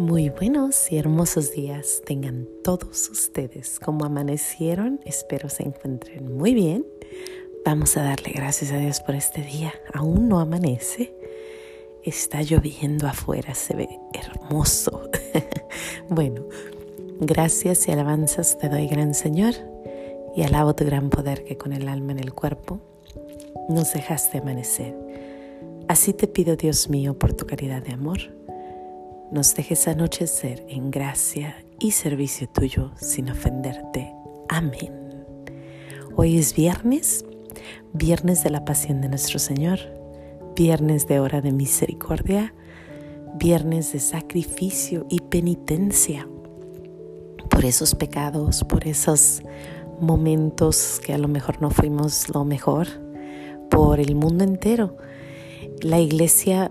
Muy buenos y hermosos días tengan todos ustedes. Como amanecieron, espero se encuentren muy bien. Vamos a darle gracias a Dios por este día. Aún no amanece. Está lloviendo afuera, se ve hermoso. bueno, gracias y alabanzas te doy, gran Señor, y alabo tu gran poder que con el alma en el cuerpo nos dejaste amanecer. Así te pido, Dios mío, por tu caridad de amor nos dejes anochecer en gracia y servicio tuyo sin ofenderte. Amén. Hoy es viernes, viernes de la pasión de nuestro Señor, viernes de hora de misericordia, viernes de sacrificio y penitencia por esos pecados, por esos momentos que a lo mejor no fuimos lo mejor, por el mundo entero. La iglesia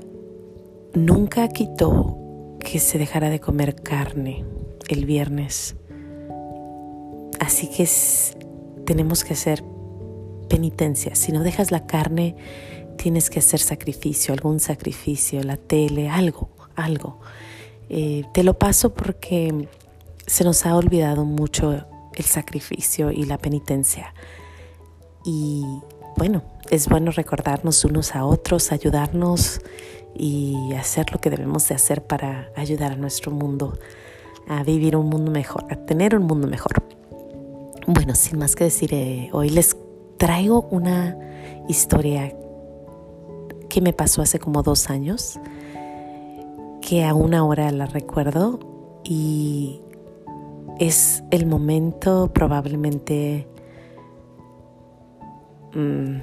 nunca quitó que se dejara de comer carne el viernes. Así que tenemos que hacer penitencia. Si no dejas la carne, tienes que hacer sacrificio, algún sacrificio, la tele, algo, algo. Eh, te lo paso porque se nos ha olvidado mucho el sacrificio y la penitencia. Y bueno, es bueno recordarnos unos a otros, ayudarnos y hacer lo que debemos de hacer para ayudar a nuestro mundo a vivir un mundo mejor, a tener un mundo mejor. Bueno, sin más que decir, eh, hoy les traigo una historia que me pasó hace como dos años, que aún ahora la recuerdo y es el momento probablemente, mm,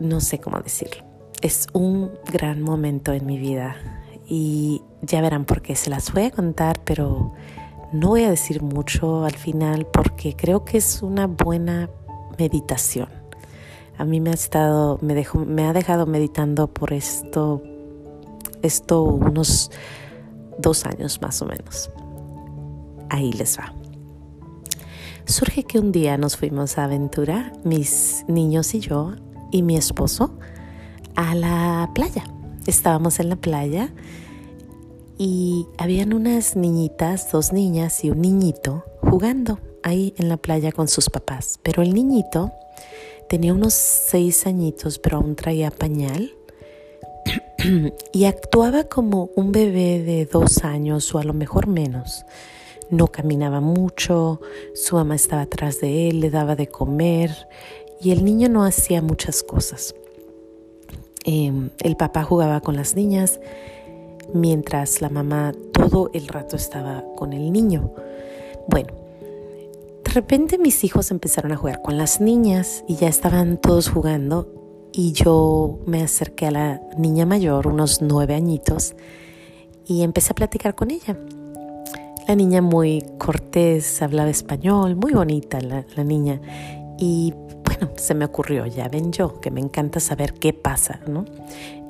no sé cómo decirlo, es un gran momento en mi vida y ya verán por qué se las voy a contar, pero no voy a decir mucho al final porque creo que es una buena meditación. A mí me ha estado, me, dejó, me ha dejado meditando por esto, esto unos dos años más o menos. Ahí les va. Surge que un día nos fuimos a aventura, mis niños y yo, y mi esposo, a la playa. Estábamos en la playa y habían unas niñitas, dos niñas y un niñito jugando ahí en la playa con sus papás. Pero el niñito tenía unos seis añitos, pero aún traía pañal y actuaba como un bebé de dos años o a lo mejor menos. No caminaba mucho, su mamá estaba atrás de él, le daba de comer y el niño no hacía muchas cosas. Em, el papá jugaba con las niñas mientras la mamá todo el rato estaba con el niño. Bueno, de repente mis hijos empezaron a jugar con las niñas y ya estaban todos jugando y yo me acerqué a la niña mayor, unos nueve añitos, y empecé a platicar con ella. La niña muy cortés, hablaba español, muy bonita la, la niña. Y se me ocurrió, ya ven yo, que me encanta saber qué pasa, ¿no?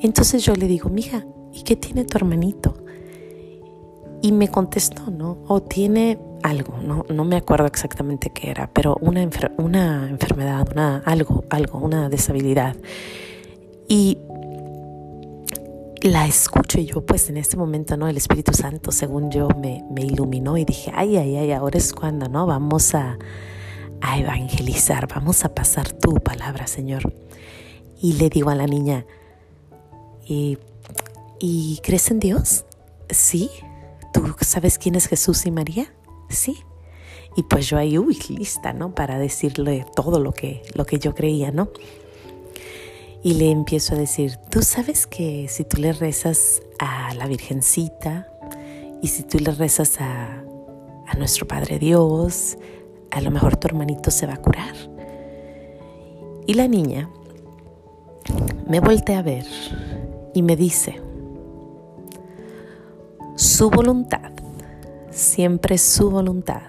Entonces yo le digo, mija, ¿y qué tiene tu hermanito? Y me contestó, ¿no? O tiene algo, no, no me acuerdo exactamente qué era, pero una, una enfermedad, una, algo, algo, una deshabilidad. Y la escucho y yo, pues en este momento, ¿no? El Espíritu Santo, según yo, me, me iluminó y dije, ay, ay, ay, ahora es cuando, ¿no? Vamos a, a evangelizar, vamos a pasar tu palabra, Señor. Y le digo a la niña, ¿y, ¿y crees en Dios? Sí. ¿Tú sabes quién es Jesús y María? Sí. Y pues yo ahí, uy, lista, ¿no? Para decirle todo lo que, lo que yo creía, ¿no? Y le empiezo a decir, tú sabes que si tú le rezas a la Virgencita y si tú le rezas a, a nuestro Padre Dios, a lo mejor tu hermanito se va a curar. Y la niña me voltea a ver y me dice, su voluntad, siempre su voluntad,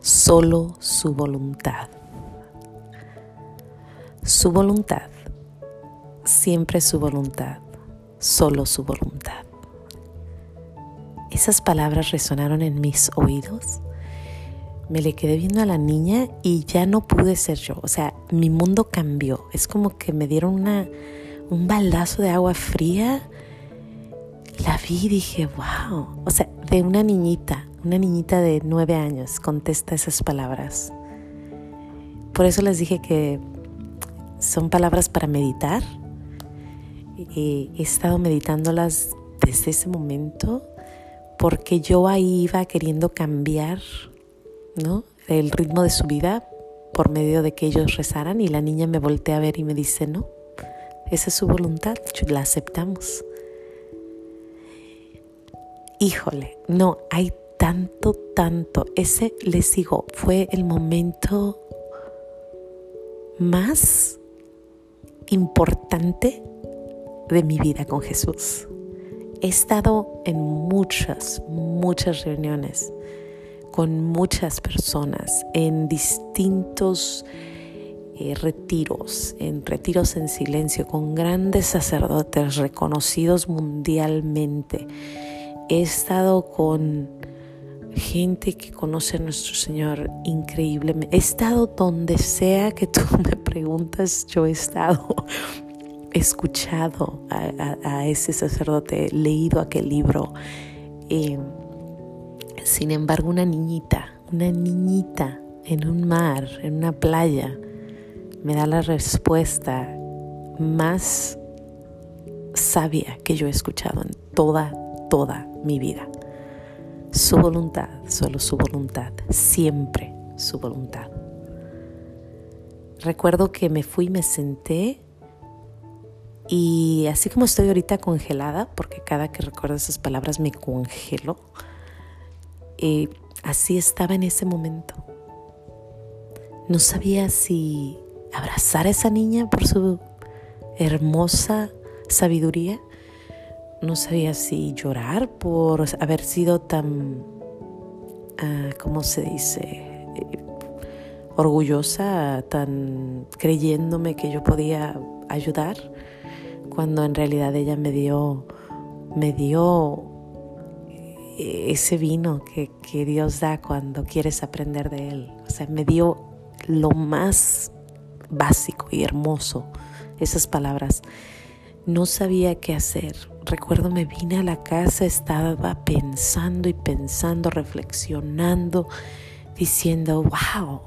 solo su voluntad. Su voluntad, siempre su voluntad, solo su voluntad. Esas palabras resonaron en mis oídos me le quedé viendo a la niña y ya no pude ser yo. O sea, mi mundo cambió. Es como que me dieron una, un baldazo de agua fría. la vi y dije, wow, o sea, de una niñita, una niñita de nueve años contesta esas palabras. Por eso les dije que son palabras para meditar. he estado meditándolas desde ese momento porque yo ahí iba queriendo cambiar ¿no? el ritmo de su vida por medio de que ellos rezaran y la niña me voltea a ver y me dice, no, esa es su voluntad, la aceptamos. Híjole, no, hay tanto, tanto. Ese, les digo, fue el momento más importante de mi vida con Jesús. He estado en muchas, muchas reuniones con muchas personas en distintos eh, retiros, en retiros en silencio, con grandes sacerdotes reconocidos mundialmente. He estado con gente que conoce a nuestro Señor increíblemente. He estado donde sea que tú me preguntas, yo he estado escuchado a, ese sacerdote, leído aquel libro. Eh, sin embargo, una niñita, una niñita en un mar, en una playa, me da la respuesta más sabia que yo he escuchado en toda, toda mi vida. Su voluntad, solo su voluntad, siempre su voluntad. Recuerdo que me fui, me senté y así como estoy ahorita congelada, porque cada que recuerdo esas palabras me congelo, así estaba en ese momento. No sabía si abrazar a esa niña por su hermosa sabiduría. No sabía si llorar por haber sido tan, ah, ¿cómo se dice? orgullosa, tan creyéndome que yo podía ayudar, cuando en realidad ella me dio, me dio ese vino que, Dios da cuando quieres aprender de Él. O sea, me dio lo más básico y hermoso, esas palabras. No sabía qué hacer. Recuerdo me vine a la casa, estaba pensando y pensando, reflexionando, diciendo, wow,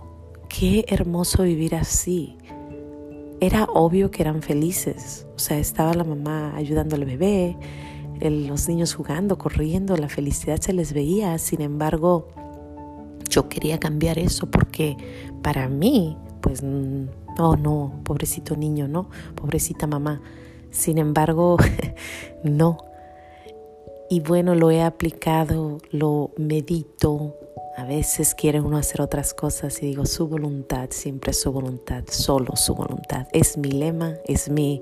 qué hermoso vivir así. Era obvio que eran felices. O sea, estaba la mamá ayudando al bebé, los niños jugando, corriendo, la felicidad se les veía. Sin embargo, yo quería cambiar eso porque para mí, pues, no, no, pobrecito niño, no, pobrecita mamá. Sin embargo, no. Y bueno, lo he aplicado, lo medito. A veces quiere uno hacer otras cosas y digo, su voluntad, siempre su voluntad, solo su voluntad. Es mi lema, es mi,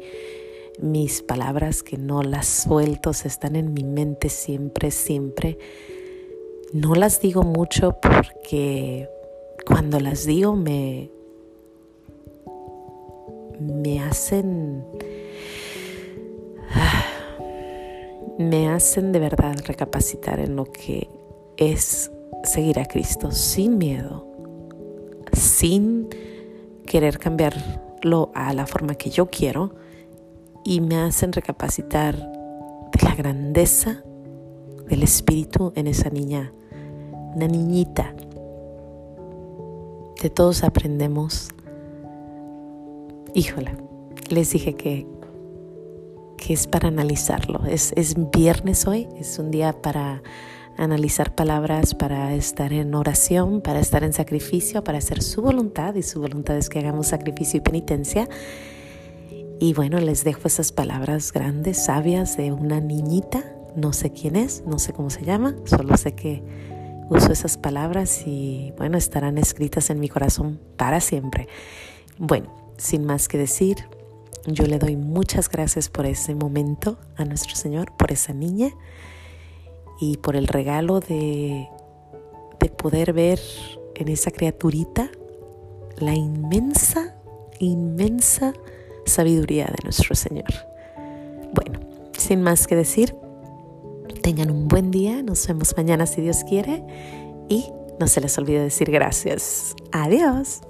mis palabras que no las suelto, están en mi mente siempre, siempre. No las digo mucho porque cuando las digo me, me hacen, me hacen de verdad recapacitar en lo que es seguir a Cristo sin miedo, sin querer cambiarlo a la forma que yo quiero, y me hacen recapacitar de la grandeza del espíritu en esa niña, una niñita. De todos aprendemos. Híjola, les dije que, que es para analizarlo. Es, es viernes hoy, es un día para analizar palabras, para estar en oración, para estar en sacrificio, para hacer su voluntad y su voluntad es que hagamos sacrificio y penitencia. Y bueno, les dejo esas palabras grandes, sabias de una niñita, no sé quién es, no sé cómo se llama, solo sé que uso esas palabras y bueno, estarán escritas en mi corazón para siempre. Bueno, sin más que decir, yo le doy muchas gracias por ese momento a nuestro Señor, por esa niña y por el regalo de, de poder ver en esa criaturita la inmensa, inmensa sabiduría de nuestro Señor. Bueno, sin más que decir, tengan un buen día, nos vemos mañana si Dios quiere y no se les olvide decir gracias. Adiós.